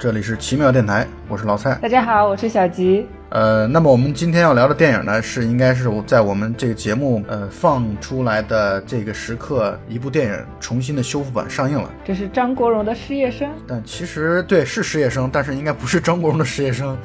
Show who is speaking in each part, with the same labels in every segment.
Speaker 1: 这里是奇妙电台，我是老蔡。
Speaker 2: 大家好，我是小吉。
Speaker 1: 呃，那么我们今天要聊的电影呢，是应该是我在我们这个节目呃放出来的这个时刻，一部电影重新的修复版上映了。
Speaker 2: 这是张国荣的《失业生》，
Speaker 1: 但其实对是失业生，但是应该不是张国荣的失业生。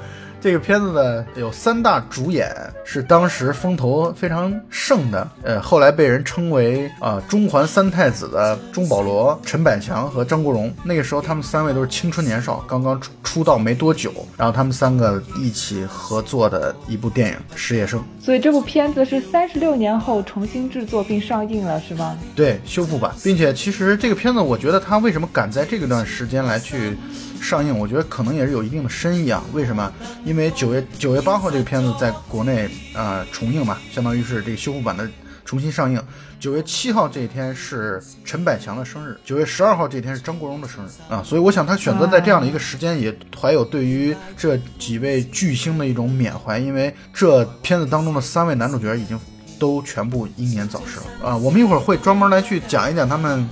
Speaker 1: 这个片子呢有三大主演，是当时风头非常盛的，呃，后来被人称为啊中环三太子的钟保罗、陈百强和张国荣。那个时候他们三位都是青春年少，刚刚出出道没多久，然后他们三个一起合作的一部电影《失业生》。
Speaker 2: 所以这部片子是三十六年后重新制作并上映了，是吗？
Speaker 1: 对，修复版，并且其实这个片子，我觉得他为什么敢在这个段时间来去上映，我觉得可能也是有一定的深意啊。为什么？因为九月九月八号这个片子在国内呃重映嘛，相当于是这个修复版的重新上映。九月七号这一天是陈百强的生日，九月十二号这一天是张国荣的生日啊，所以我想他选择在这样的一个时间，也怀有对于这几位巨星的一种缅怀，因为这片子当中的三位男主角已经都全部英年早逝了啊。我们一会儿会专门来去讲一讲他们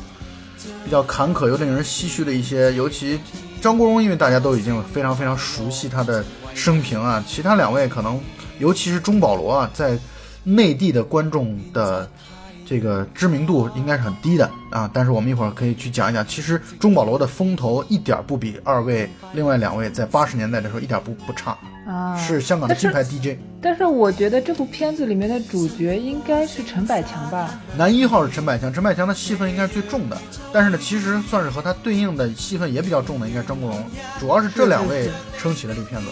Speaker 1: 比较坎坷又令人唏嘘的一些，尤其张国荣，因为大家都已经非常非常熟悉他的生平啊，其他两位可能，尤其是钟保罗啊，在内地的观众的。这个知名度应该是很低的啊，但是我们一会儿可以去讲一讲，其实钟保罗的风头一点不比二位另外两位在八十年代的时候一点不不差
Speaker 2: 啊，
Speaker 1: 是香港的金牌 DJ。
Speaker 2: 但是我觉得这部片子里面的主角应该是陈百强吧？
Speaker 1: 男一号是陈百强，陈百强的戏份应该是最重的，但是呢，其实算是和他对应的戏份也比较重的，应该是张国荣，主要是这两位撑起了这个片子。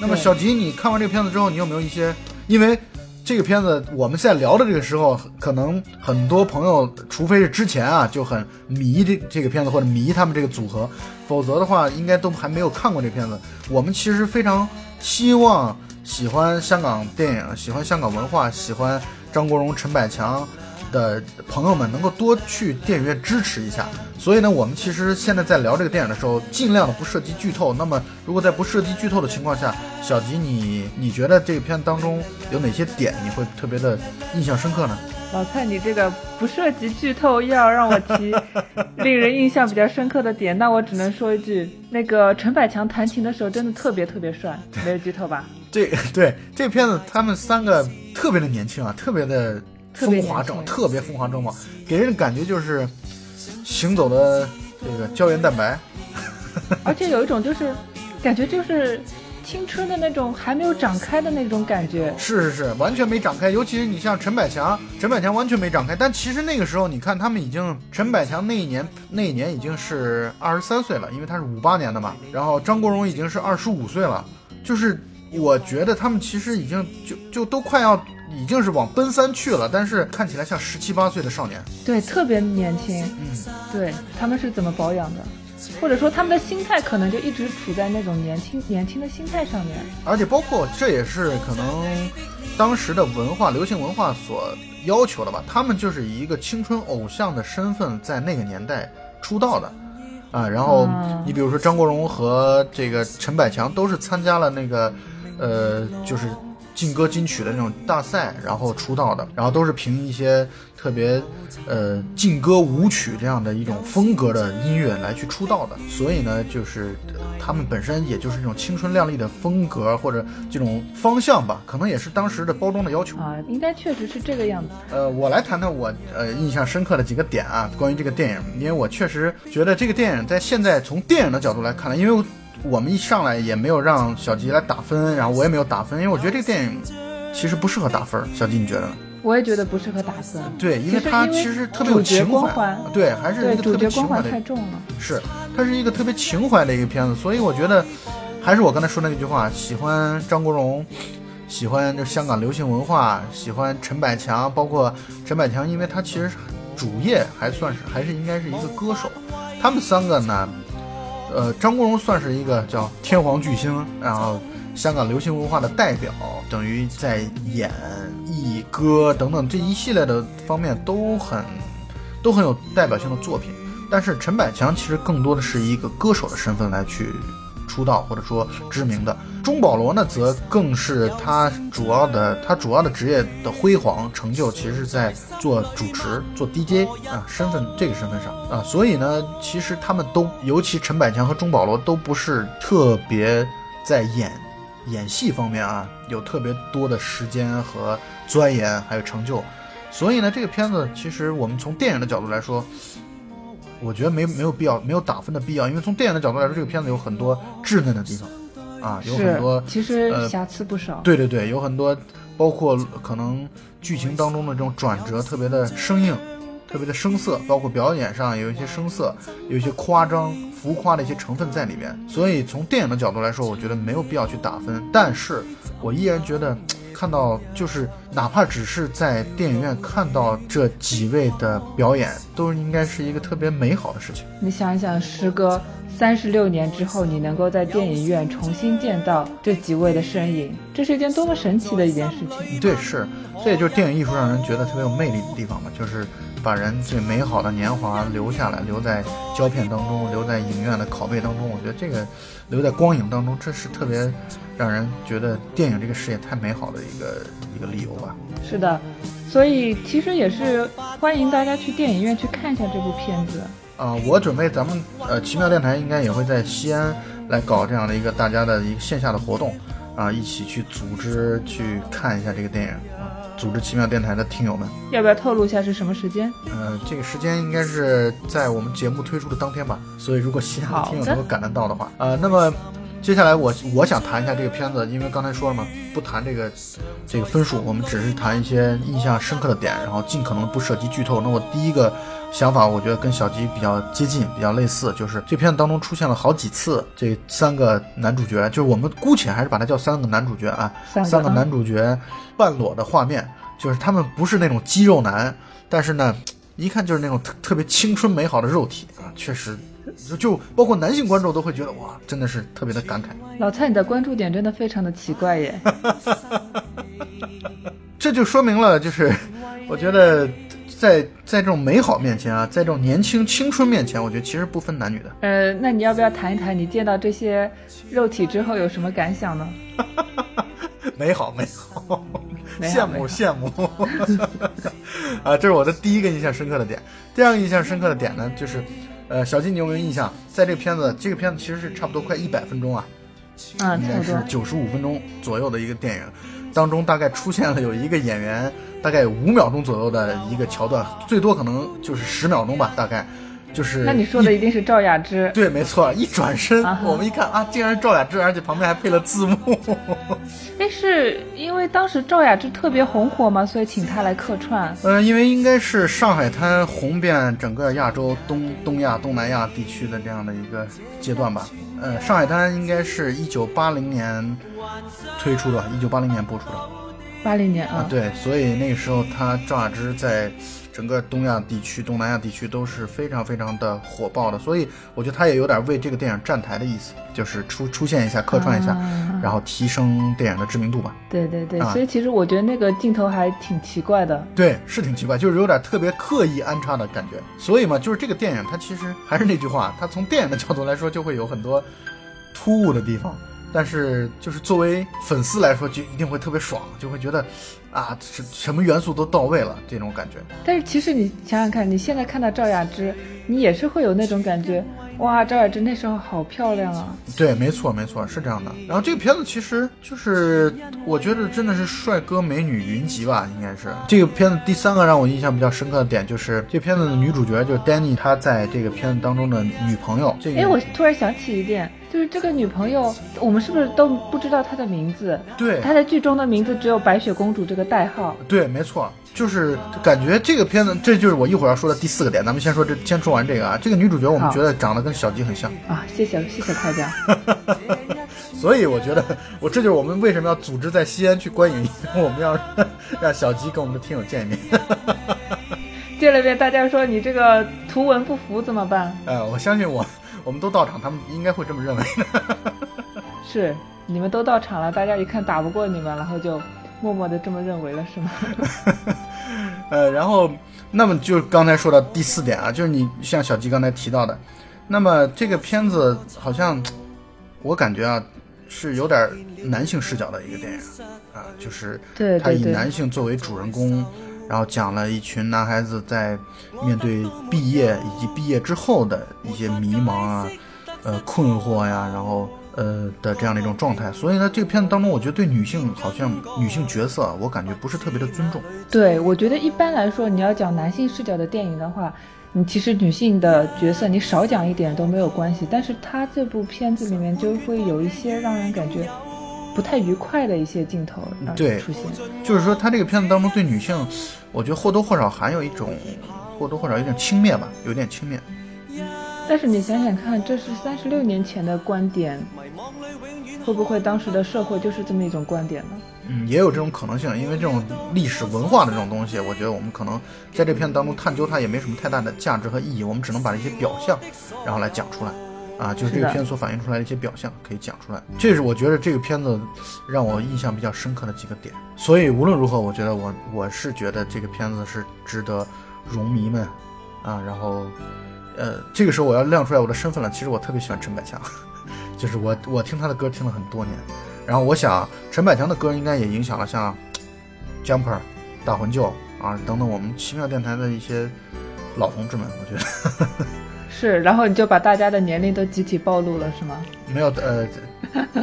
Speaker 1: 那么小吉，你看完这个片子之后，你有没有一些因为？这个片子我们现在聊的这个时候，可能很多朋友，除非是之前啊就很迷这这个片子或者迷他们这个组合，否则的话应该都还没有看过这片子。我们其实非常希望喜欢香港电影、喜欢香港文化、喜欢张国荣、陈百强。的朋友们能够多去电影院支持一下，所以呢，我们其实现在在聊这个电影的时候，尽量的不涉及剧透。那么，如果在不涉及剧透的情况下，小吉，你你觉得这个片当中有哪些点你会特别的印象深刻呢？
Speaker 2: 老蔡，你这个不涉及剧透，又要让我提 令人印象比较深刻的点，那我只能说一句，那个陈百强弹琴的时候真的特别特别帅，没有剧透吧？
Speaker 1: 这对这片子他们三个特别的年轻啊，特别的。风华正特别风华正茂，给人的感觉就是行走的这个胶原蛋白，
Speaker 2: 而且有一种就是感觉就是青春的那种还没有长开的那种感觉。
Speaker 1: 是是是，完全没长开。尤其是你像陈百强，陈百强完全没长开。但其实那个时候，你看他们已经，陈百强那一年那一年已经是二十三岁了，因为他是五八年的嘛。然后张国荣已经是二十五岁了，就是我觉得他们其实已经就就都快要。已经是往奔三去了，但是看起来像十七八岁的少年，
Speaker 2: 对，特别年轻。
Speaker 1: 嗯，
Speaker 2: 对他们是怎么保养的？或者说他们的心态可能就一直处在那种年轻年轻的心态上面。
Speaker 1: 而且包括这也是可能当时的文化流行文化所要求的吧。他们就是以一个青春偶像的身份在那个年代出道的啊。然后你比如说张国荣和这个陈百强都是参加了那个呃，就是。劲歌金曲的那种大赛，然后出道的，然后都是凭一些特别，呃，劲歌舞曲这样的一种风格的音乐来去出道的，所以呢，就是他们本身也就是这种青春靓丽的风格或者这种方向吧，可能也是当时的包装的要求
Speaker 2: 啊，应该确实是这个样子。
Speaker 1: 呃，我来谈谈我呃印象深刻的几个点啊，关于这个电影，因为我确实觉得这个电影在现在从电影的角度来看呢，因为。我们一上来也没有让小吉来打分，然后我也没有打分，因为我觉得这个电影其实不适合打分。小吉，你觉得呢？
Speaker 2: 我也觉得不适合打分。
Speaker 1: 对，因为它其实特别有情怀。对，还是一个特别情怀的。
Speaker 2: 太重了。
Speaker 1: 是，它是一个特别情怀的一个片子，所以我觉得还是我刚才说那句话：喜欢张国荣，喜欢就香港流行文化，喜欢陈百强，包括陈百强，因为他其实主业还算是还是应该是一个歌手。他们三个呢？呃，张国荣算是一个叫天皇巨星，然后香港流行文化的代表，等于在演艺歌等等这一系列的方面都很都很有代表性的作品。但是陈百强其实更多的是一个歌手的身份来去出道或者说知名的。钟保罗呢，则更是他主要的他主要的职业的辉煌成就，其实是在做主持、做 DJ 啊身份这个身份上啊。所以呢，其实他们都，尤其陈百强和钟保罗都不是特别在演演戏方面啊有特别多的时间和钻研还有成就。所以呢，这个片子其实我们从电影的角度来说，我觉得没没有必要，没有打分的必要，因为从电影的角度来说，这个片子有很多稚嫩的地方，啊，有很多
Speaker 2: 其实瑕疵不少。
Speaker 1: 对对对，有很多，包括可能剧情当中的这种转折特别的生硬，特别的生涩，包括表演上有一些生涩，有一些夸张、浮夸的一些成分在里面。所以从电影的角度来说，我觉得没有必要去打分，但是我依然觉得。看到就是哪怕只是在电影院看到这几位的表演，都应该是一个特别美好的事情。
Speaker 2: 你想一想，时隔三十六年之后，你能够在电影院重新见到这几位的身影，这是一件多么神奇的一件事情。
Speaker 1: 对，是，这也就是电影艺术让人觉得特别有魅力的地方吧，就是把人最美好的年华留下来，留在胶片当中，留在影院的拷贝当中。我觉得这个留在光影当中，这是特别。让人觉得电影这个事业太美好的一个一个理由吧。
Speaker 2: 是的，所以其实也是欢迎大家去电影院去看一下这部片子。
Speaker 1: 啊，我准备咱们呃奇妙电台应该也会在西安来搞这样的一个大家的一个线下的活动，啊，一起去组织去看一下这个电影啊，组织奇妙电台的听友们。
Speaker 2: 要不要透露一下是什么时间？
Speaker 1: 呃，这个时间应该是在我们节目推出的当天吧。所以如果西安的听友能够赶得到的话，呃，那么。接下来我我想谈一下这个片子，因为刚才说了嘛，不谈这个这个分数，我们只是谈一些印象深刻的点，然后尽可能不涉及剧透。那我第一个想法，我觉得跟小吉比较接近，比较类似，就是这片子当中出现了好几次这三个男主角，就是我们姑且还是把它叫三个男主角啊，三个男主角半裸的画面，就是他们不是那种肌肉男，但是呢，一看就是那种特特别青春美好的肉体啊，确实。就就包括男性观众都会觉得哇，真的是特别的感慨。
Speaker 2: 老蔡，你的关注点真的非常的奇怪耶。
Speaker 1: 这就说明了，就是我觉得在在这种美好面前啊，在这种年轻青春面前，我觉得其实不分男女的。
Speaker 2: 呃，那你要不要谈一谈你见到这些肉体之后有什么感想呢？
Speaker 1: 美好 美好，羡慕羡慕。啊，这是我的第一个印象深刻的点。第二个印象深刻的点呢，就是。呃，小金，你有没有印象？在这个片子，这个片子其实是差不多快一百分钟啊，
Speaker 2: 啊，
Speaker 1: 应该是九十五分钟左右的一个电影，当中大概出现了有一个演员，大概五秒钟左右的一个桥段，最多可能就是十秒钟吧，大概。就是，
Speaker 2: 那你说的一定是赵雅芝。
Speaker 1: 对，没错。一转身，我们一看啊，竟然是赵雅芝，而且旁边还配了字幕。
Speaker 2: 哎，是因为当时赵雅芝特别红火嘛，所以请她来客串。
Speaker 1: 呃，因为应该是上海滩红遍整个亚洲、东东亚、东南亚地区的这样的一个阶段吧。呃，上海滩应该是一九八零年推出的，一九八零年播出的。
Speaker 2: 八零年啊。
Speaker 1: 对，所以那个时候她赵雅芝在。整个东亚地区、东南亚地区都是非常非常的火爆的，所以我觉得他也有点为这个电影站台的意思，就是出出现一下、客串一下，然后提升电影的知名度吧。
Speaker 2: 对对对，所以其实我觉得那个镜头还挺奇怪的。
Speaker 1: 对，是挺奇怪，就是有点特别刻意安插的感觉。所以嘛，就是这个电影它其实还是那句话，它从电影的角度来说就会有很多突兀的地方。但是，就是作为粉丝来说，就一定会特别爽，就会觉得，啊，什什么元素都到位了，这种感觉。
Speaker 2: 但是，其实你想想看，你现在看到赵雅芝，你也是会有那种感觉。哇，赵雅芝那时候好漂亮啊！
Speaker 1: 对，没错，没错，是这样的。然后这个片子其实就是，我觉得真的是帅哥美女云集吧，应该是。这个片子第三个让我印象比较深刻的点就是，这片子的女主角就是 Danny，她在这个片子当中的女朋友。这个，
Speaker 2: 哎，我突然想起一点，就是这个女朋友，我们是不是都不知道她的名字？
Speaker 1: 对，
Speaker 2: 她在剧中的名字只有白雪公主这个代号。
Speaker 1: 对，没错。就是感觉这个片子，这就是我一会儿要说的第四个点。咱们先说这，先说完这个啊。这个女主角我们觉得长得跟小吉很像
Speaker 2: 啊。谢谢谢谢夸奖。
Speaker 1: 所以我觉得，我这就是我们为什么要组织在西安去观影，我们要让小吉跟我们的听友见一面。
Speaker 2: 见了面，大家说你这个图文不符怎么办？
Speaker 1: 呃，我相信我，我们都到场，他们应该会这么认为的。
Speaker 2: 是，你们都到场了，大家一看打不过你们，然后就。默默的这么认为了是吗？
Speaker 1: 呃，然后，那么就刚才说到第四点啊，就是你像小吉刚才提到的，那么这个片子好像，我感觉啊，是有点男性视角的一个电影啊，就是
Speaker 2: 对
Speaker 1: 他以男性作为主人公，然后讲了一群男孩子在面对毕业以及毕业之后的一些迷茫啊、呃困惑呀，然后呃的这样的一种状态。所以呢，这个片子当中，我觉得对女性好像女性角色，我感觉不是特别的尊重。
Speaker 2: 对我觉得一般来说，你要讲男性视角的电影的话，你其实女性的角色你少讲一点都没有关系。但是他这部片子里面就会有一些让人感觉不太愉快的一些镜头呃
Speaker 1: 对
Speaker 2: 出现。
Speaker 1: 就是说，他这个片子当中对女性，我觉得或多或少含有一种或多或少有点轻蔑吧，有点轻蔑。
Speaker 2: 但是你想想看，这是三十六年前的观点，会不会当时的社会就是这么一种观点呢？
Speaker 1: 嗯，也有这种可能性，因为这种历史文化的这种东西，我觉得我们可能在这片当中探究它也没什么太大的价值和意义，我们只能把一些表象，然后来讲出来，啊，就是这个片所反映出来的一些表象可以讲出来，这是我觉得这个片子让我印象比较深刻的几个点。所以无论如何，我觉得我我是觉得这个片子是值得容迷们，啊，然后，呃，这个时候我要亮出来我的身份了，其实我特别喜欢陈百强，就是我我听他的歌听了很多年。然后我想，陈百强的歌应该也影响了像 Jumper、大魂舅啊等等我们奇妙电台的一些老同志们，我觉得
Speaker 2: 是，然后你就把大家的年龄都集体暴露了，是吗？
Speaker 1: 没有呃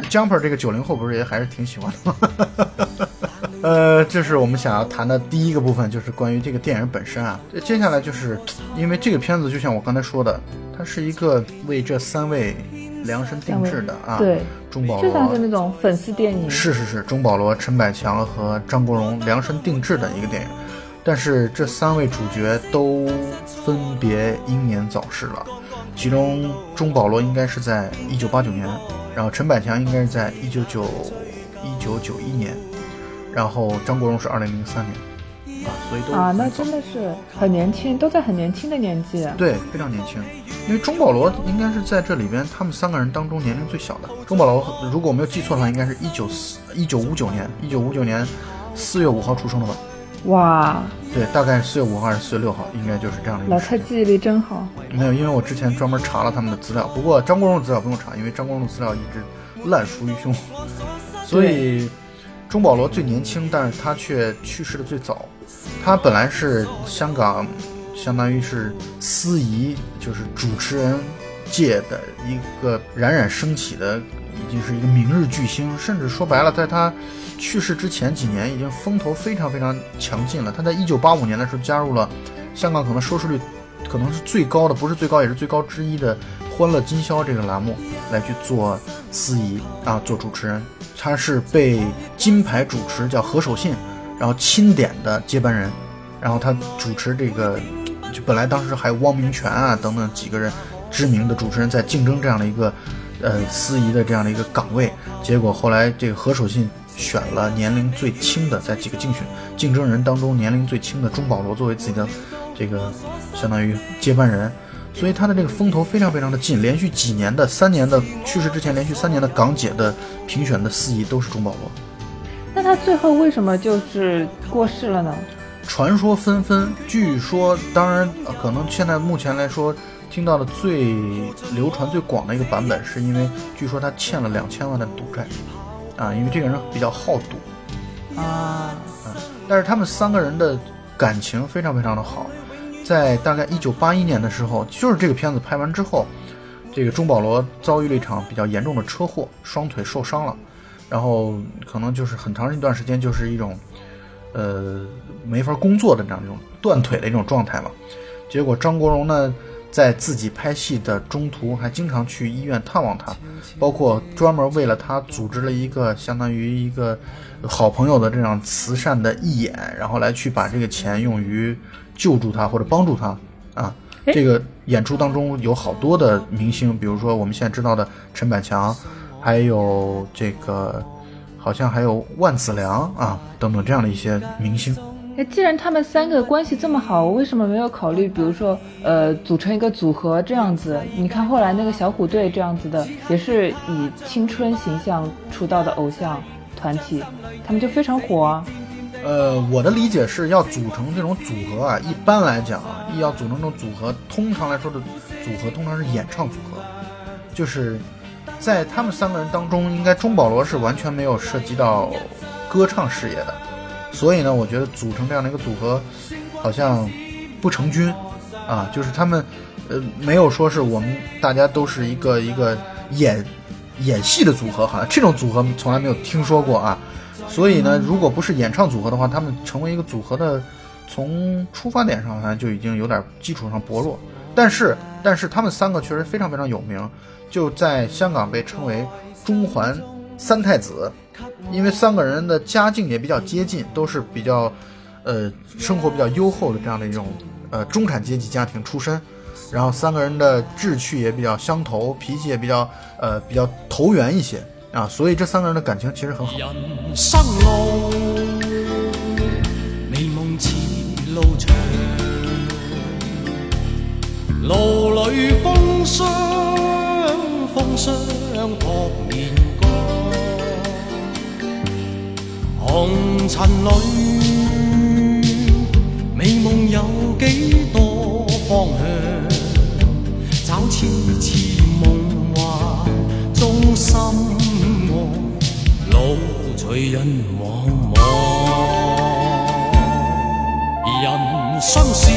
Speaker 1: ，Jumper 这个九零后不是也还是挺喜欢的吗？呃，这是我们想要谈的第一个部分，就是关于这个电影本身啊。接下来就是因为这个片子，就像我刚才说的，它是一个为这三位量身定制的啊，
Speaker 2: 对，
Speaker 1: 钟保罗
Speaker 2: 就像是。那种粉丝电影。
Speaker 1: 是是是，钟保罗、陈百强和张国荣量身定制的一个电影，但是这三位主角都分别英年早逝了，其中钟保罗应该是在一九八九年，然后陈百强应该是在一九九一九九一年，然后张国荣是二零零三年，啊，所以都
Speaker 2: 啊，那真的是很年轻，都在很年轻的年纪。
Speaker 1: 对，非常年轻。因为钟保罗应该是在这里边他们三个人当中年龄最小的。钟保罗如果我没有记错的话，应该是一九四一九五九年，一九五九年四月五号出生的吧？
Speaker 2: 哇，
Speaker 1: 对，大概四月五号还是四月六号，应该就是这样的一
Speaker 2: 老。蔡记忆力真好。
Speaker 1: 没有，因为我之前专门查了他们的资料。不过张国荣的资料不用查，因为张国荣的资料一直烂熟于胸，所以钟保罗最年轻，但是他却去世的最早。他本来是香港，相当于是司仪，就是主持人界的一个冉冉升起的，已经是一个明日巨星。甚至说白了，在他去世之前几年，已经风头非常非常强劲了。他在一九八五年的时候加入了香港可能收视率可能是最高的，不是最高也是最高之一的《欢乐今宵》这个栏目来去做司仪啊，做主持人。他是被金牌主持叫何守信，然后钦点的接班人，然后他主持这个，就本来当时还有汪明荃啊等等几个人知名的主持人在竞争这样的一个呃司仪的这样的一个岗位，结果后来这个何守信选了年龄最轻的，在几个竞选竞争人当中年龄最轻的钟保罗作为自己的这个相当于接班人，所以他的这个风头非常非常的近，连续几年的三年的去世之前连续三年的港姐的评选的司仪都是钟保罗。
Speaker 2: 那他最后为什么就是过世了呢？
Speaker 1: 传说纷纷，据说，当然，呃可能现在目前来说，听到的最流传最广的一个版本，是因为据说他欠了两千万的赌债，啊，因为这个人比较好赌，
Speaker 2: 啊，
Speaker 1: 但是他们三个人的感情非常非常的好，在大概一九八一年的时候，就是这个片子拍完之后，这个钟保罗遭遇了一场比较严重的车祸，双腿受伤了，然后可能就是很长一段时间就是一种，呃，没法工作的这样一种断腿的一种状态嘛。结果张国荣呢，在自己拍戏的中途还经常去医院探望他，包括专门为了他组织了一个相当于一个好朋友的这样慈善的义演，然后来去把这个钱用于救助他或者帮助他啊。这个演出当中有好多的明星，比如说我们现在知道的陈百强，还有这个好像还有万梓良啊等等这样的一些明星。
Speaker 2: 哎，既然他们三个关系这么好，我为什么没有考虑，比如说，呃，组成一个组合这样子？你看后来那个小虎队这样子的，也是以青春形象出道的偶像团体，他们就非常火啊。
Speaker 1: 呃，我的理解是要组成这种组合啊，一般来讲啊，要组成这种组合，通常来说的组合通常是演唱组合，就是在他们三个人当中，应该钟保罗是完全没有涉及到歌唱事业的，所以呢，我觉得组成这样的一个组合，好像不成军啊，就是他们呃没有说是我们大家都是一个一个演演戏的组合，好像这种组合从来没有听说过啊。所以呢，如果不是演唱组合的话，他们成为一个组合的，从出发点上好像就已经有点基础上薄弱。但是，但是他们三个确实非常非常有名，就在香港被称为中环三太子，因为三个人的家境也比较接近，都是比较，呃，生活比较优厚的这样的一种呃中产阶级家庭出身，然后三个人的志趣也比较相投，脾气也比较呃比较投缘一些。啊，所以这三个人的感情其实很好。
Speaker 3: 人生路，美梦似路长，路里风霜，风霜扑面干，红尘里，美梦有几多方向？找痴痴梦幻中心。路随人茫茫，人生是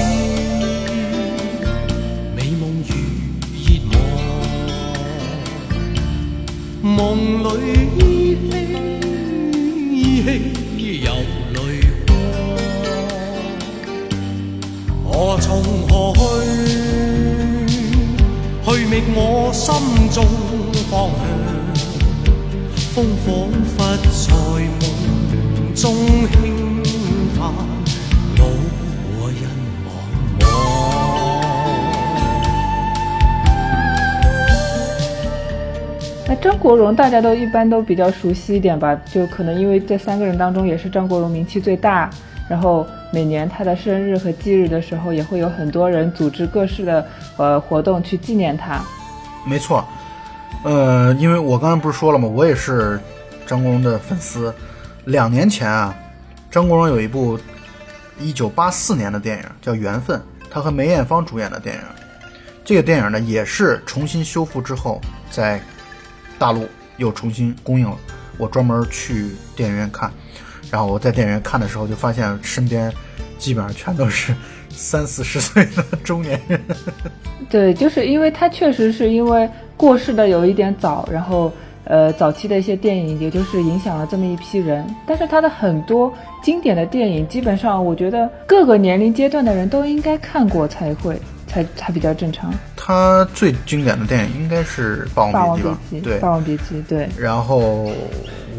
Speaker 3: 美梦如热望，梦里依稀依稀有泪光，何从何去？去觅我心中方向。风仿佛在梦中轻
Speaker 2: 张国荣大家都一般都比较熟悉一点吧，就可能因为这三个人当中也是张国荣名气最大，然后每年他的生日和忌日的时候，也会有很多人组织各式的呃活动去纪念他。
Speaker 1: 没错。呃，因为我刚才不是说了吗？我也是张国荣的粉丝。两年前啊，张国荣有一部一九八四年的电影叫《缘分》，他和梅艳芳主演的电影。这个电影呢，也是重新修复之后，在大陆又重新公映了。我专门去电影院看，然后我在电影院看的时候，就发现身边基本上全都是 三四十岁的中年人。
Speaker 2: 对，就是因为他确实是因为。过世的有一点早，然后，呃，早期的一些电影，也就是影响了这么一批人。但是他的很多经典的电影，基本上我觉得各个年龄阶段的人都应该看过才会，才才比较正常。
Speaker 1: 他最经典的电影应该是《霸王别
Speaker 2: 姬》
Speaker 1: 吧？对，《
Speaker 2: 霸王别姬》对。
Speaker 1: 然后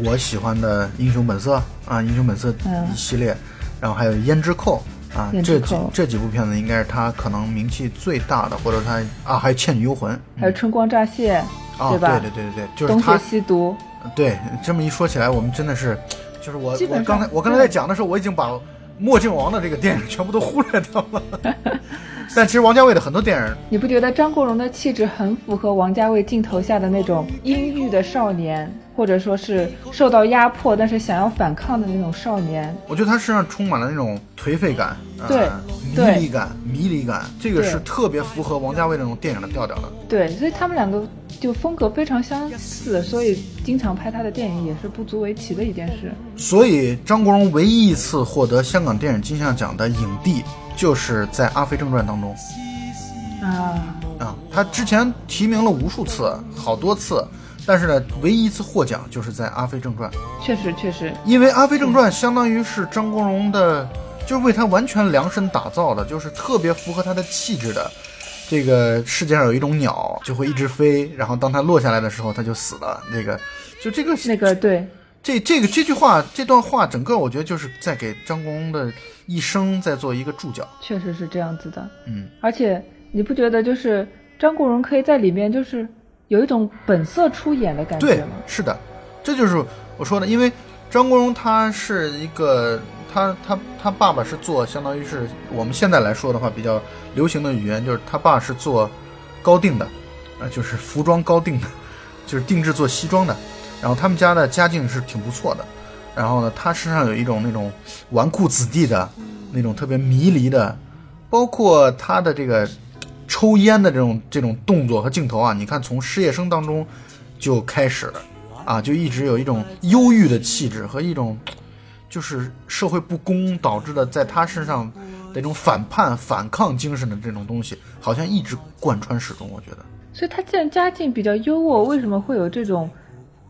Speaker 1: 我喜欢的《英雄本色》啊，《英雄本色》一系列，然后还有《胭脂扣》。啊，这几这几部片子应该是他可能名气最大的，或者他啊，还有《倩女幽魂》，
Speaker 2: 还有《春光乍泄》，
Speaker 1: 对
Speaker 2: 吧？
Speaker 1: 对对对对对，就是他。
Speaker 2: 东邪西毒。
Speaker 1: 对，这么一说起来，我们真的是，就是我我刚才我刚才在讲的时候，我已经把《墨镜王》的这个电影全部都忽略掉了。但其实王家卫的很多电影，
Speaker 2: 你不觉得张国荣的气质很符合王家卫镜头下的那种阴郁的少年？或者说是受到压迫，但是想要反抗的那种少年，
Speaker 1: 我觉得他身上充满了那种颓废感，
Speaker 2: 对，
Speaker 1: 迷离感，迷离感，这个是特别符合王家卫那种电影的调调的。
Speaker 2: 对，所以他们两个就风格非常相似，所以经常拍他的电影也是不足为奇的一件事。
Speaker 1: 所以张国荣唯一一次获得香港电影金像奖的影帝，就是在《阿飞正传》当中。
Speaker 2: 啊
Speaker 1: 啊，他之前提名了无数次，好多次。但是呢，唯一一次获奖就是在《阿飞正传》，
Speaker 2: 确实确实，
Speaker 1: 因为《阿飞正传》相当于是张国荣的，就是为他完全量身打造的，就是特别符合他的气质的。这个世界上有一种鸟，就会一直飞，然后当它落下来的时候，它就死了。那个，就这个
Speaker 2: 那个对，
Speaker 1: 这这个这句话，这段话，整个我觉得就是在给张国荣的一生在做一个注脚。
Speaker 2: 确实是这样子的，
Speaker 1: 嗯，
Speaker 2: 而且你不觉得就是张国荣可以在里面就是。有一种本色出演的感觉吗
Speaker 1: 对，是的，这就是我说的。因为张国荣他是一个，他他他爸爸是做，相当于是我们现在来说的话比较流行的语言，就是他爸是做高定的，啊，就是服装高定的，就是定制做西装的。然后他们家的家境是挺不错的。然后呢，他身上有一种那种纨绔子弟的那种特别迷离的，包括他的这个。抽烟的这种这种动作和镜头啊，你看从《失业生》当中，就开始了，啊，就一直有一种忧郁的气质和一种就是社会不公导致的在他身上的一种反叛、反抗精神的这种东西，好像一直贯穿始终。我觉得，
Speaker 2: 所以他既然家境比较优渥，为什么会有这种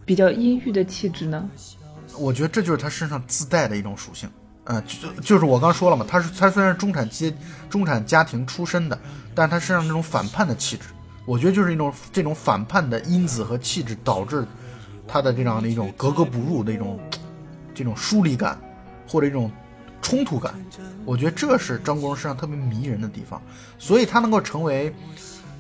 Speaker 2: 比较阴郁的气质呢？
Speaker 1: 我觉得这就是他身上自带的一种属性。嗯、就就是我刚说了嘛，他是他虽然中产阶中产家庭出身的，但是他身上这种反叛的气质，我觉得就是一种这种反叛的因子和气质导致他的这样的一种格格不入的一种这种疏离感或者一种冲突感，我觉得这是张国荣身上特别迷人的地方，所以他能够成为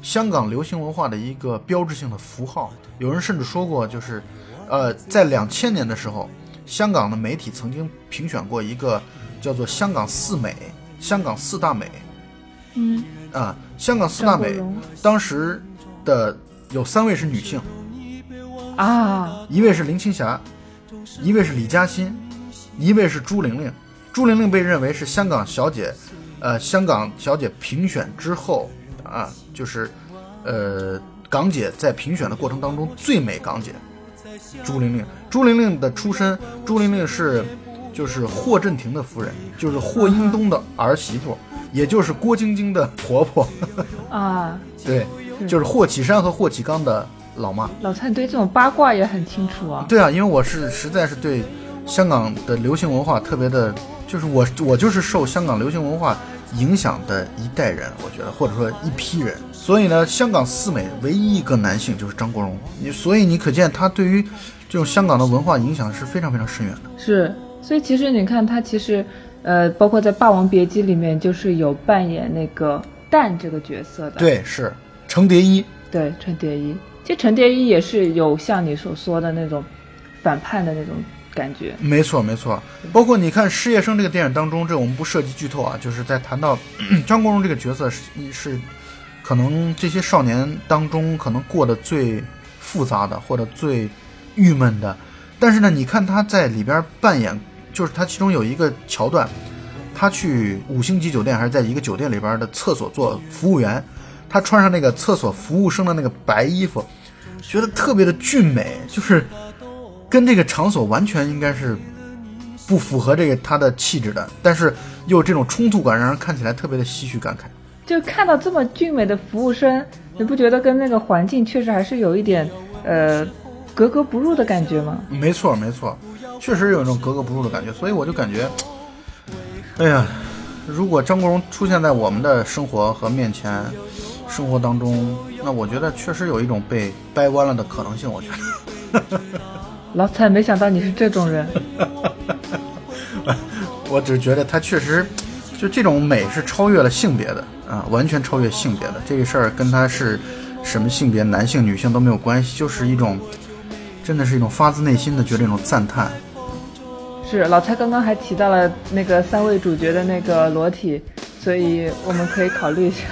Speaker 1: 香港流行文化的一个标志性的符号。有人甚至说过，就是呃，在两千年的时候。香港的媒体曾经评选过一个叫做“香港四美”，香港四大美。
Speaker 2: 嗯，
Speaker 1: 啊，香港四大美当时的有三位是女性，
Speaker 2: 啊，
Speaker 1: 一位是林青霞，一位是李嘉欣，一位是朱玲玲。朱玲玲被认为是香港小姐，呃，香港小姐评选之后啊，就是呃港姐在评选的过程当中最美港姐。朱玲玲，朱玲玲的出身，朱玲玲是就是霍震霆的夫人，就是霍英东的儿媳妇，也就是郭晶晶的婆婆。
Speaker 2: 啊，
Speaker 1: 对，就是霍启山和霍启刚的老妈。
Speaker 2: 老蔡你对这种八卦也很清楚啊。
Speaker 1: 对啊，因为我是实在是对香港的流行文化特别的，就是我我就是受香港流行文化影响的一代人，我觉得或者说一批人。所以呢，香港四美唯一一个男性就是张国荣，你所以你可见他对于这种香港的文化影响是非常非常深远的。
Speaker 2: 是，所以其实你看他其实，呃，包括在《霸王别姬》里面，就是有扮演那个蛋这个角色的。
Speaker 1: 对，是程蝶衣。
Speaker 2: 对，程蝶衣，其实程蝶衣也是有像你所说的那种反叛的那种感觉。
Speaker 1: 没错，没错。包括你看《失业生》这个电影当中，这我们不涉及剧透啊，就是在谈到 张国荣这个角色是是可能这些少年当中可能过得最复杂的或者最郁闷的。但是呢，你看他在里边扮演，就是他其中有一个桥段，他去五星级酒店还是在一个酒店里边的厕所做服务员，他穿上那个厕所服务生的那个白衣服，觉得特别的俊美，就是跟这个场所完全应该是不符合这个他的气质的，但是又这种冲突感，让人看起来特别的唏嘘感慨。
Speaker 2: 就看到这么俊美的服务生，你不觉得跟那个环境确实还是有一点呃格格不入的感觉吗？
Speaker 1: 没错，没错，确实有一种格格不入的感觉，所以我就感觉，哎呀，如果张国荣出现在我们的生活和面前，生活当中，那我觉得确实有一种被掰弯了的可能性。我觉得，
Speaker 2: 老蔡，没想到你是这种人。
Speaker 1: 我只是觉得他确实，就这种美是超越了性别的啊，完全超越性别的这个事儿，跟他是什么性别，男性、女性都没有关系，就是一种，真的是一种发自内心的觉得一种赞叹。
Speaker 2: 是老蔡刚刚还提到了那个三位主角的那个裸体，所以我们可以考虑一下。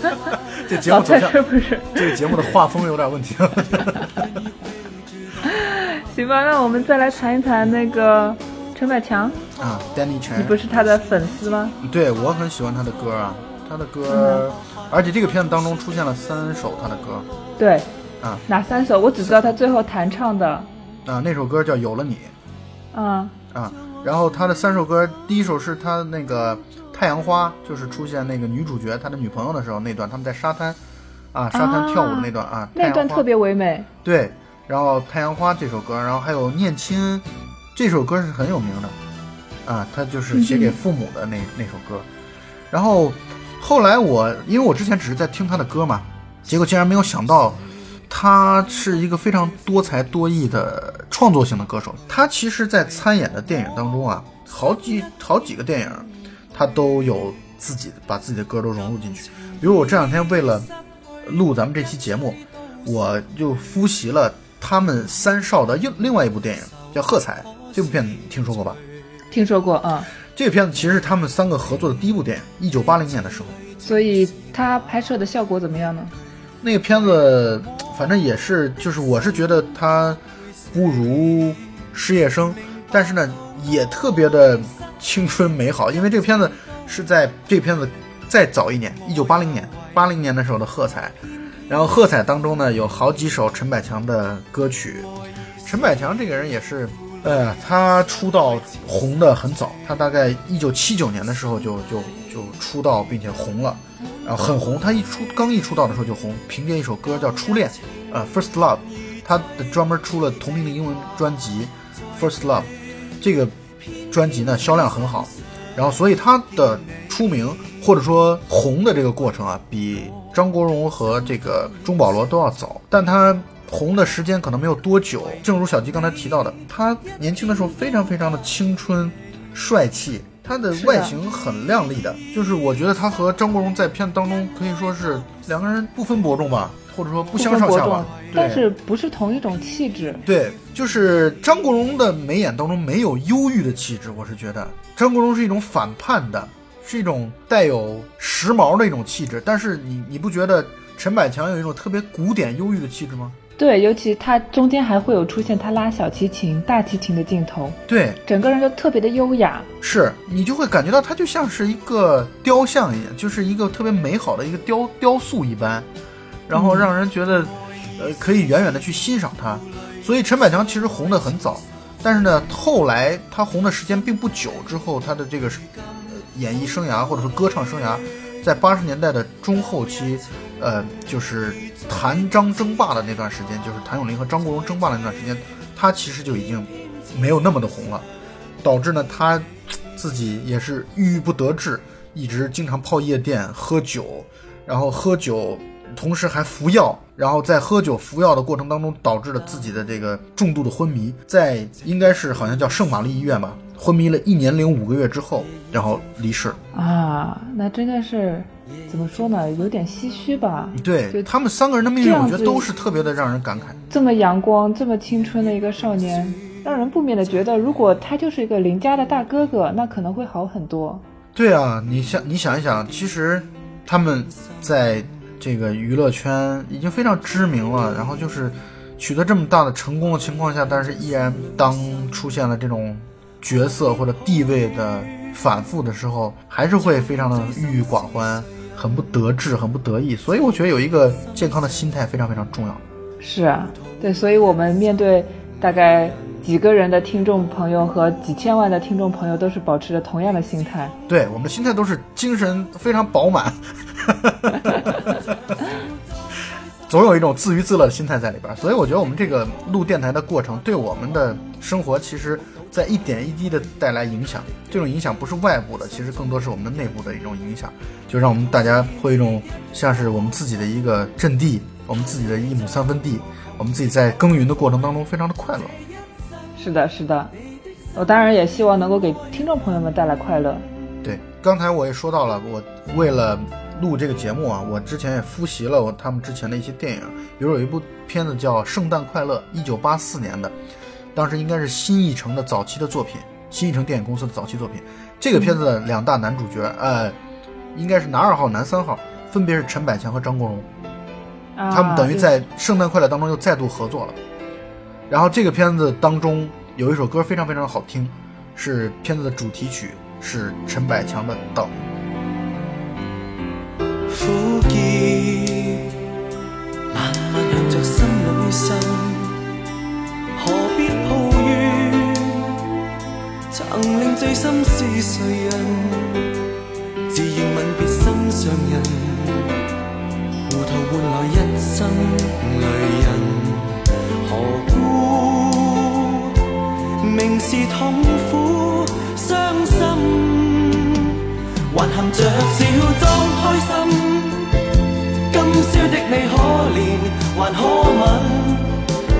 Speaker 1: 这节目走向
Speaker 2: 是不是？
Speaker 1: 这个节目的画风有点问题。
Speaker 2: 行吧，那我们再来谈一谈那个陈百强，
Speaker 1: 啊，Danny
Speaker 2: 你
Speaker 1: 陈，
Speaker 2: 不是他的粉丝吗？
Speaker 1: 对我很喜欢他的歌啊，他的歌，而且这个片子当中出现了三首他的歌。
Speaker 2: 对，
Speaker 1: 啊。
Speaker 2: 哪三首？我只知道他最后弹唱的，
Speaker 1: 啊，那首歌叫《有了你。
Speaker 2: 嗯，》
Speaker 1: 啊，然后他的三首歌，第一首是他那个太阳花，就是出现那个女主角他的女朋友的时候那段，他们在沙滩啊沙滩跳舞的那段啊，
Speaker 2: 那段特别唯美。
Speaker 1: 对，然后《太阳花》这首歌，然后还有《念亲》这首歌是很有名的，啊，他就是写给 父母的那、那首歌。然后后来我因为我之前只是在听他的歌嘛，结果竟然没有想到他是一个非常多才多艺的创作型的歌手。他其实，在参演的电影当中啊，好几好几个电影，他都有自己把自己的歌都融入进去。比如我这两天为了录咱们这期节目，我就复习了他们三少的另另外一部电影，叫《喝彩》。这部片子听说过吧？
Speaker 2: 听说过，嗯，
Speaker 1: 这个片子其实是他们三个合作的第一部电影，一九八零年的时候。
Speaker 2: 所以他拍摄的效果怎么样呢？
Speaker 1: 那个片子，反正也是，就是我是觉得他不如失业生，但是呢，也特别的青春美好，因为这个片子是在这个片子再早一年，一九八零年，八零年的时候的喝彩，然后喝彩当中呢有好几首陈百强的歌曲。陈百强这个人也是，呃，他出道红的很早，他大概一九七九年的时候就就就出道并且红了，然后很红。他一出刚一出道的时候就红，凭借一首歌叫《初恋》，呃，《First Love》，他专门出了同名的英文专辑《First Love》，这个专辑呢销量很好，然后所以他的出名或者说红的这个过程啊，比张国荣和这个钟保罗都要早，但他。红的时间可能没有多久，正如小鸡刚才提到的，他年轻的时候非常非常的青春、帅气，他的外形很靓丽的，就是我觉得他和张国荣在片子当中可以说是两个人不分伯仲吧，或者说不相上下吧，
Speaker 2: 但是不是同一种气质。
Speaker 1: 对，就是张国荣的眉眼当中没有忧郁的气质，我是觉得。张国荣是一种反叛的，是一种带有时髦的一种气质，但是你你不觉得陈百强有一种特别古典忧郁的气质吗？
Speaker 2: 对，尤其他中间还会有出现他拉小提琴、大提琴的镜头，
Speaker 1: 对，
Speaker 2: 整个人就特别的优雅。
Speaker 1: 是你就会感觉到他就像是一个雕像一样，就是一个特别美好的一个雕雕塑一般，然后让人觉得，呃，可以远远的去欣赏他。所以陈百强其实红的很早，但是呢，后来他红的时间并不久之后，他的这个演艺生涯或者说歌唱生涯，在八十年代的中后期。呃，就是谭张争霸的那段时间，就是谭咏麟和张国荣争霸的那段时间，他其实就已经没有那么的红了，导致呢他自己也是郁郁不得志，一直经常泡夜店喝酒，然后喝酒同时还服药，然后在喝酒服药的过程当中，导致了自己的这个重度的昏迷，在应该是好像叫圣玛丽医院吧，昏迷了一年零五个月之后，然后离世
Speaker 2: 啊，那真的是。怎么说呢？有点唏嘘吧。
Speaker 1: 对，就他们三个人的命运，我觉得都是特别的让人感慨。
Speaker 2: 这么阳光、这么青春的一个少年，让人不免的觉得，如果他就是一个邻家的大哥哥，那可能会好很多。
Speaker 1: 对啊，你想，你想一想，其实他们在这个娱乐圈已经非常知名了，然后就是取得这么大的成功的情况下，但是依然当出现了这种角色或者地位的反复的时候，还是会非常的郁郁寡欢。很不得志，很不得意，所以我觉得有一个健康的心态非常非常重要。
Speaker 2: 是啊，对，所以我们面对大概几个人的听众朋友和几千万的听众朋友，都是保持着同样的心态。
Speaker 1: 对，我们的心态都是精神非常饱满，总有一种自娱自乐的心态在里边。所以我觉得我们这个录电台的过程，对我们的生活其实。在一点一滴的带来影响，这种影响不是外部的，其实更多是我们的内部的一种影响，就让我们大家会一种像是我们自己的一个阵地，我们自己的一亩三分地，我们自己在耕耘的过程当中非常的快乐。
Speaker 2: 是的，是的，我当然也希望能够给听众朋友们带来快乐。
Speaker 1: 对，刚才我也说到了，我为了录这个节目啊，我之前也复习了我他们之前的一些电影，比如有一部片子叫《圣诞快乐》，一九八四年的。当时应该是新艺城的早期的作品，新艺城电影公司的早期作品。这个片子的两大男主角，呃，应该是男二号、男三号，分别是陈百强和张国荣。他们等于在《圣诞快乐》当中又再度合作了。然后这个片子当中有一首歌非常非常的好听，是片子的主题曲，是陈百强的《等》。
Speaker 4: 是谁人？自愿吻别心上人，糊涂换来一生泪人。何故明是痛苦伤心，还含着笑装开心？今宵的你可怜还可吻？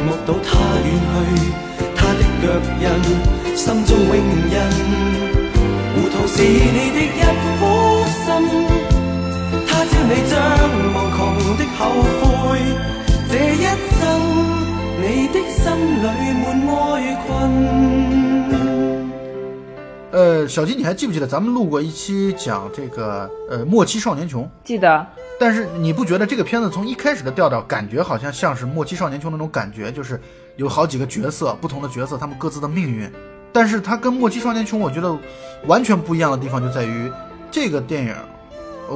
Speaker 4: 目睹他远去，脚印。心中永印，糊涂是你的一颗心。他朝你将无穷的后悔，这一生你的心里满哀困。
Speaker 1: 呃，小金，你还记不记得咱们录过一期讲这个呃《莫欺少年穷》？
Speaker 2: 记得。
Speaker 1: 但是你不觉得这个片子从一开始的调调，感觉好像像是《莫欺少年穷》那种感觉，就是有好几个角色，不同的角色，他们各自的命运。但是它跟《莫欺少年穷》我觉得完全不一样的地方就在于，这个电影，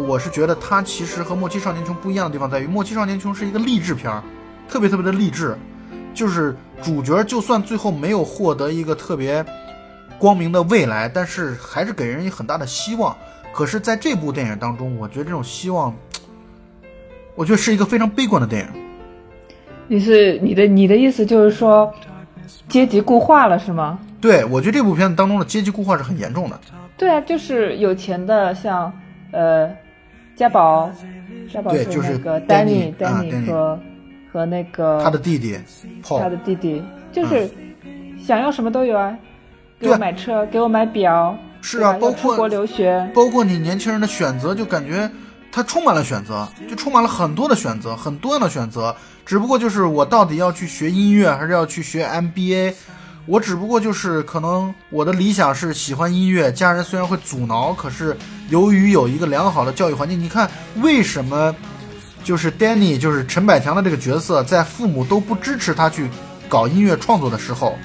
Speaker 1: 我是觉得它其实和《莫欺少年穷》不一样的地方在于，《莫欺少年穷》是一个励志片儿，特别特别的励志，就是主角就算最后没有获得一个特别光明的未来，但是还是给人以很大的希望。可是，在这部电影当中，我觉得这种希望，我觉得是一个非常悲观的电影。
Speaker 2: 你是你的你的意思就是说，阶级固化了是吗？
Speaker 1: 对，我觉得这部片子当中的阶级固化是很严重的。
Speaker 2: 对啊，就是有钱的像呃家宝，家宝
Speaker 1: 对就是
Speaker 2: 那个
Speaker 1: Danny
Speaker 2: Danny 和和那个
Speaker 1: 他的弟弟
Speaker 2: 他的弟弟，就是想要什么都有啊，给我买车，给我买表，
Speaker 1: 是啊，包括
Speaker 2: 出国留学，
Speaker 1: 包括你年轻人的选择，就感觉他充满了选择，就充满了很多的选择，很多样的选择。只不过就是我到底要去学音乐，还是要去学 MBA？我只不过就是可能我的理想是喜欢音乐，家人虽然会阻挠，可是由于有一个良好的教育环境，你看为什么就是 Danny 就是陈百强的这个角色，在父母都不支持他去搞音乐创作的时候，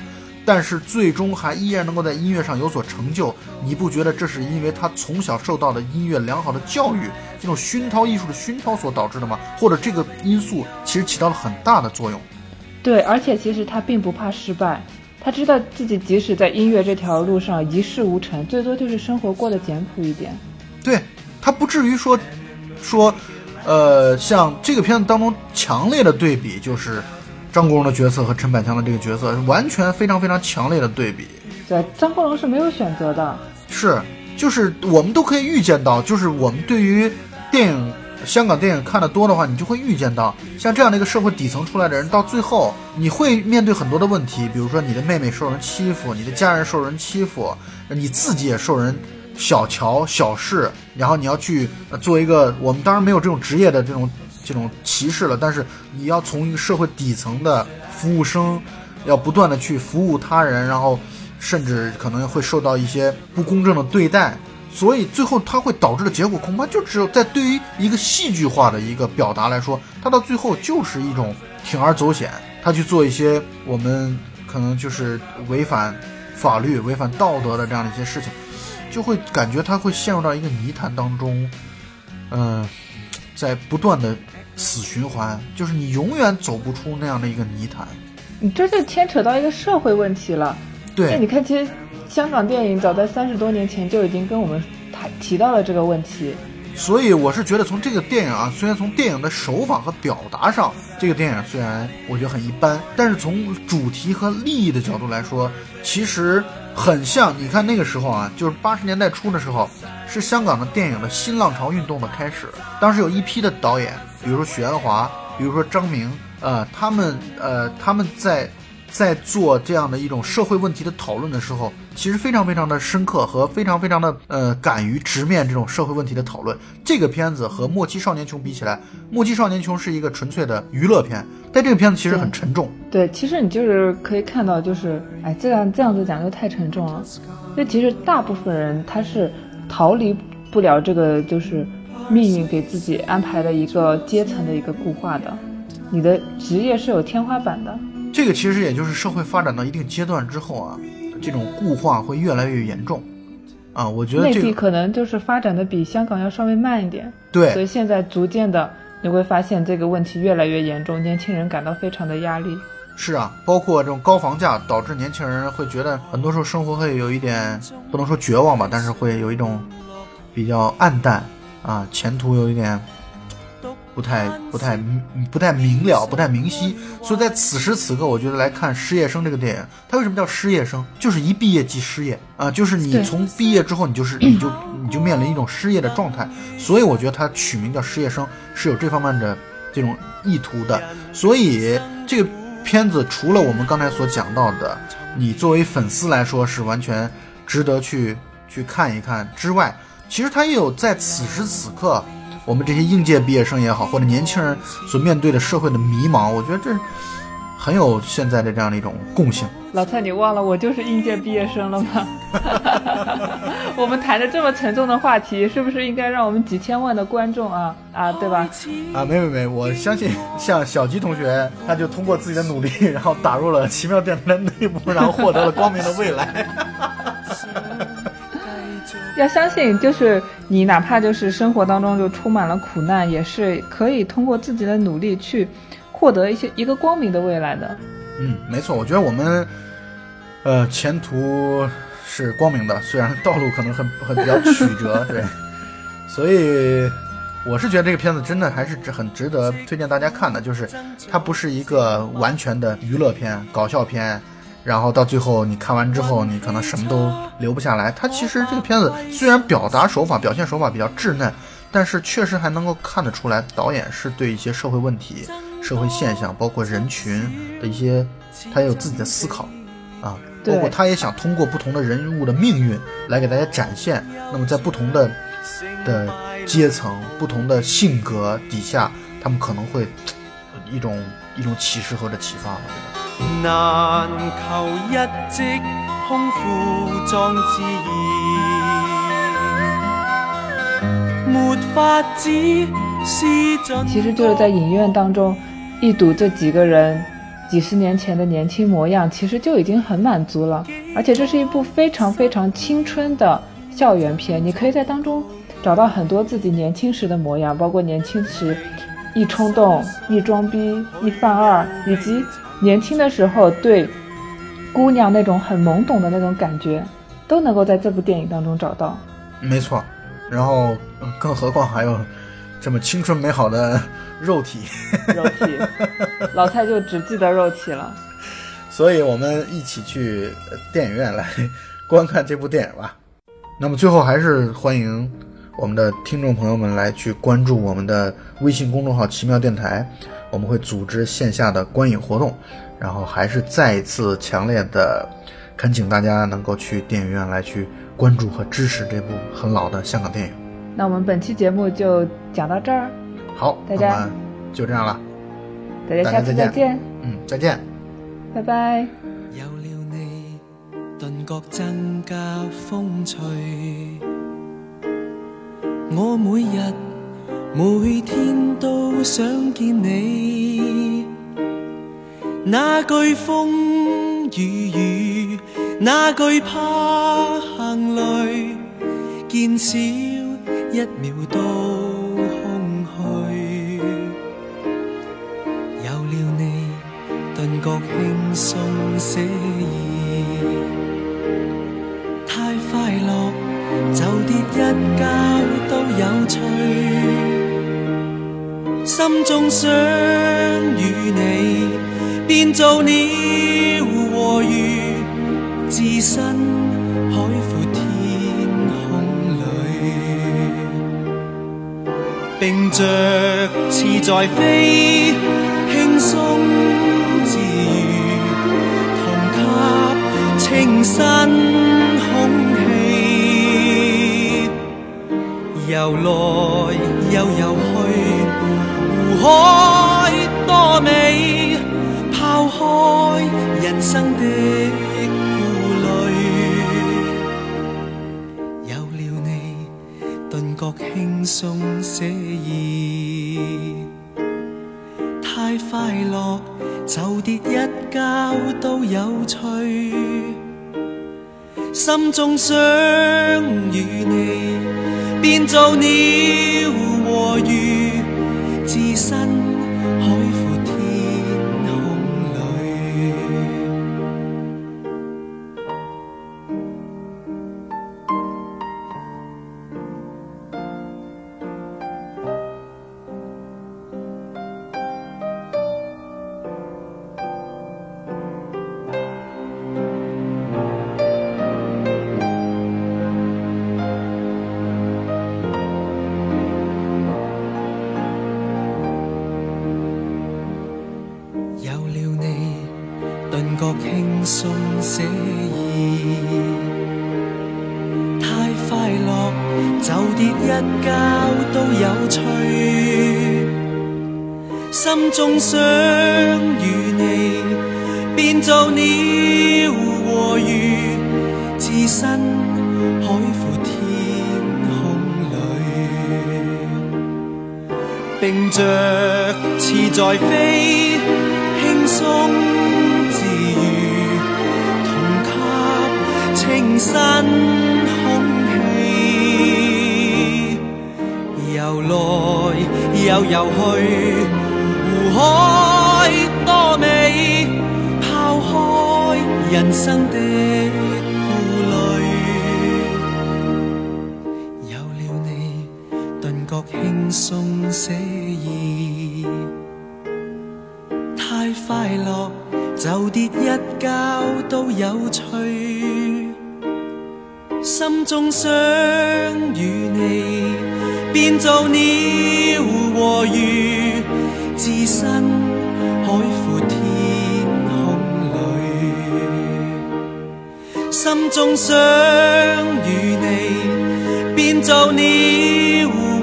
Speaker 1: 但是最终还依然能够在音乐上有所成就，你不觉得这是因为他从小受到的音乐良好的教育，这种熏陶艺术的熏陶所导致的吗？或者这个因素其实起到了很大的作用？
Speaker 2: 对，而且其实他并不怕失败，他知道自己即使在音乐这条路上一事无成，最多就是生活过得简朴一点。
Speaker 1: 对他不至于说说，呃，像这个片子当中强烈的对比就是张国荣的角色和陈百强的这个角色，完全非常非常强烈的对比。
Speaker 2: 对，张国荣是没有选择的，
Speaker 1: 是，就是我们都可以预见到，就是我们对于电影、香港电影看的多的话，你就会预见到，像这样的一个社会底层出来的人，到最后你会面对很多的问题，比如说你的妹妹受人欺负，你的家人受人欺负，你自己也受人小瞧、小视，然后你要去呃做一个，我们当然没有这种职业的这种这种歧视了，但是你要从一个社会底层的服务生，要不断的去服务他人，然后甚至可能会受到一些不公正的对待，所以最后它会导致的结果，恐怕就只有在对于一个戏剧化的一个表达来说，它到最后就是一种铤而走险，他去做一些我们可能就是违反法律、违反道德的这样的一些事情，就会感觉他会陷入到一个泥潭当中，嗯、在不断的死循环，就是你永远走不出那样的一个泥潭。
Speaker 2: 你这就牵扯到一个社会问题了。那
Speaker 1: 对
Speaker 2: 你，看，其实香港电影早在三十多年前就已经跟我们谈提到了这个问题。
Speaker 1: 所以我是觉得从这个电影啊，虽然从电影的手法和表达上，这个电影虽然我觉得很一般，但是从主题和利益的角度来说，其实很像。你看那个时候啊，就是八十年代初的时候，是香港的电影的新浪潮运动的开始。当时有一批的导演，比如说许鞍华，比如说张明，呃，他们呃他们在在做这样的一种社会问题的讨论的时候，其实非常非常的深刻和非常非常的呃敢于直面这种社会问题的讨论。这个片子和《莫欺少年穷》比起来，《莫欺少年穷》是一个纯粹的娱乐片，但这个片子其实很沉重。
Speaker 2: 对，其实你就是可以看到，就是哎，这样这样子讲就太沉重了。那其实大部分人他是逃离不了这个，就是命运给自己安排的一个阶层的一个固化的。你的职业是有天花板的。
Speaker 1: 这个其实也就是社会发展到一定阶段之后啊，这种固化会越来越严重。啊，我觉得
Speaker 2: 内
Speaker 1: 这个
Speaker 2: 地可能就是发展的比香港要稍微慢一点，
Speaker 1: 对所
Speaker 2: 以现在逐渐的你会发现这个问题越来越严重，年轻人感到非常的压力。
Speaker 1: 是啊，包括这种高房价导致年轻人会觉得很多时候生活会有一点不能说绝望吧，但是会有一种比较暗淡啊，前途有一点不太不太不太明了，不太明晰。所以在此时此刻，我觉得来看《失业生》这个电影，它为什么叫失业生？就是一毕业即失业啊，就是你从毕业之后，你就是你就你就面临一种失业的状态。所以我觉得它取名叫《失业生》是有这方面的这种意图的。所以这个片子除了我们刚才所讲到的，你作为粉丝来说是完全值得去去看一看之外，其实它也有在此时此刻，我们这些应届毕业生也好，或者年轻人所面对的社会的迷茫，我觉得这很有现在的这样的一种共性。
Speaker 2: 老蔡，你忘了我就是应届毕业生了吗？我们谈的这么沉重的话题，是不是应该让我们几千万的观众啊啊，对吧？
Speaker 1: 啊，没没没，我相信 像小吉同学，他就通过自己的努力，然后打入了奇妙电台的内部，然后获得了光明的未来。
Speaker 2: 要相信，就是你哪怕就是生活当中就充满了苦难，也是可以通过自己的努力去获得一些一个光明的未来的。
Speaker 1: 嗯，没错，我觉得我们呃前途是光明的，虽然道路可能很很比较曲折，对，所以我是觉得这个片子真的还是值很值得推荐大家看的，就是它不是一个完全的娱乐片、搞笑片。然后到最后，你看完之后，你可能什么都留不下来。它其实这个片子虽然表达手法、表现手法比较稚嫩，但是确实还能够看得出来，导演是对一些社会问题、社会现象，包括人群的一些，他也有自己的思考啊。包括他也想通过不同的人物的命运来给大家展现。那么在不同的的阶层、不同的性格底下，他们可能会一种一种启示或者启发。我觉得。
Speaker 4: 难求一即空负壮志意，没法子
Speaker 2: 其实就是在影院当中一睹这几个人几十年前的年轻模样，其实就已经很满足了。而且这是一部非常非常青春的校园片，你可以在当中找到很多自己年轻时的模样，包括年轻时一冲动、一装逼、一犯二，以及。年轻的时候对姑娘那种很懵懂的那种感觉，都能够在这部电影当中找到。
Speaker 1: 没错，然后更何况还有这么青春美好的肉体。
Speaker 2: 肉体，老蔡就只记得肉体了。
Speaker 1: 所以我们一起去电影院来观看这部电影吧。那么最后还是欢迎我们的听众朋友们来去关注我们的微信公众号“奇妙电台”。我们会组织线下的观影活动，然后还是再一次强烈的恳请大家能够去电影院来去关注和支持这部很老的香港电影。
Speaker 2: 那我们本期节目就讲到这儿，
Speaker 1: 好，
Speaker 2: 大家
Speaker 1: 就这样了，
Speaker 2: 大家下次再见，
Speaker 1: 嗯，再见，
Speaker 2: 拜拜。
Speaker 4: 有了你，顿觉增加风趣，我每日。每天都想见你，那句风雨雨，那句怕行雷，见少一秒都空虚。有了你，顿觉轻松些心中想与你，变做鸟和鱼，置身海阔天空里，并着翅在飞，轻松自如，同吸清新空气，游来又游。海多美，抛开人生的顾虑，有了你，顿觉轻松写意。太快乐，就跌一跤都有趣。心中想与你，变做你写意。太快乐，就跌一跤都有趣。心中想与你，变做鸟和鱼，置身海阔天空里，并着翅在飞，轻松。新空气，游来又游去，湖海多美，抛开人生的顾虑，有了你，顿觉轻松惬意，太快乐，就跌一跤都有趣。心中想与你，变做鸟和鱼，置身海阔天空里。心中想与你，变做鸟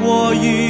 Speaker 4: 和鱼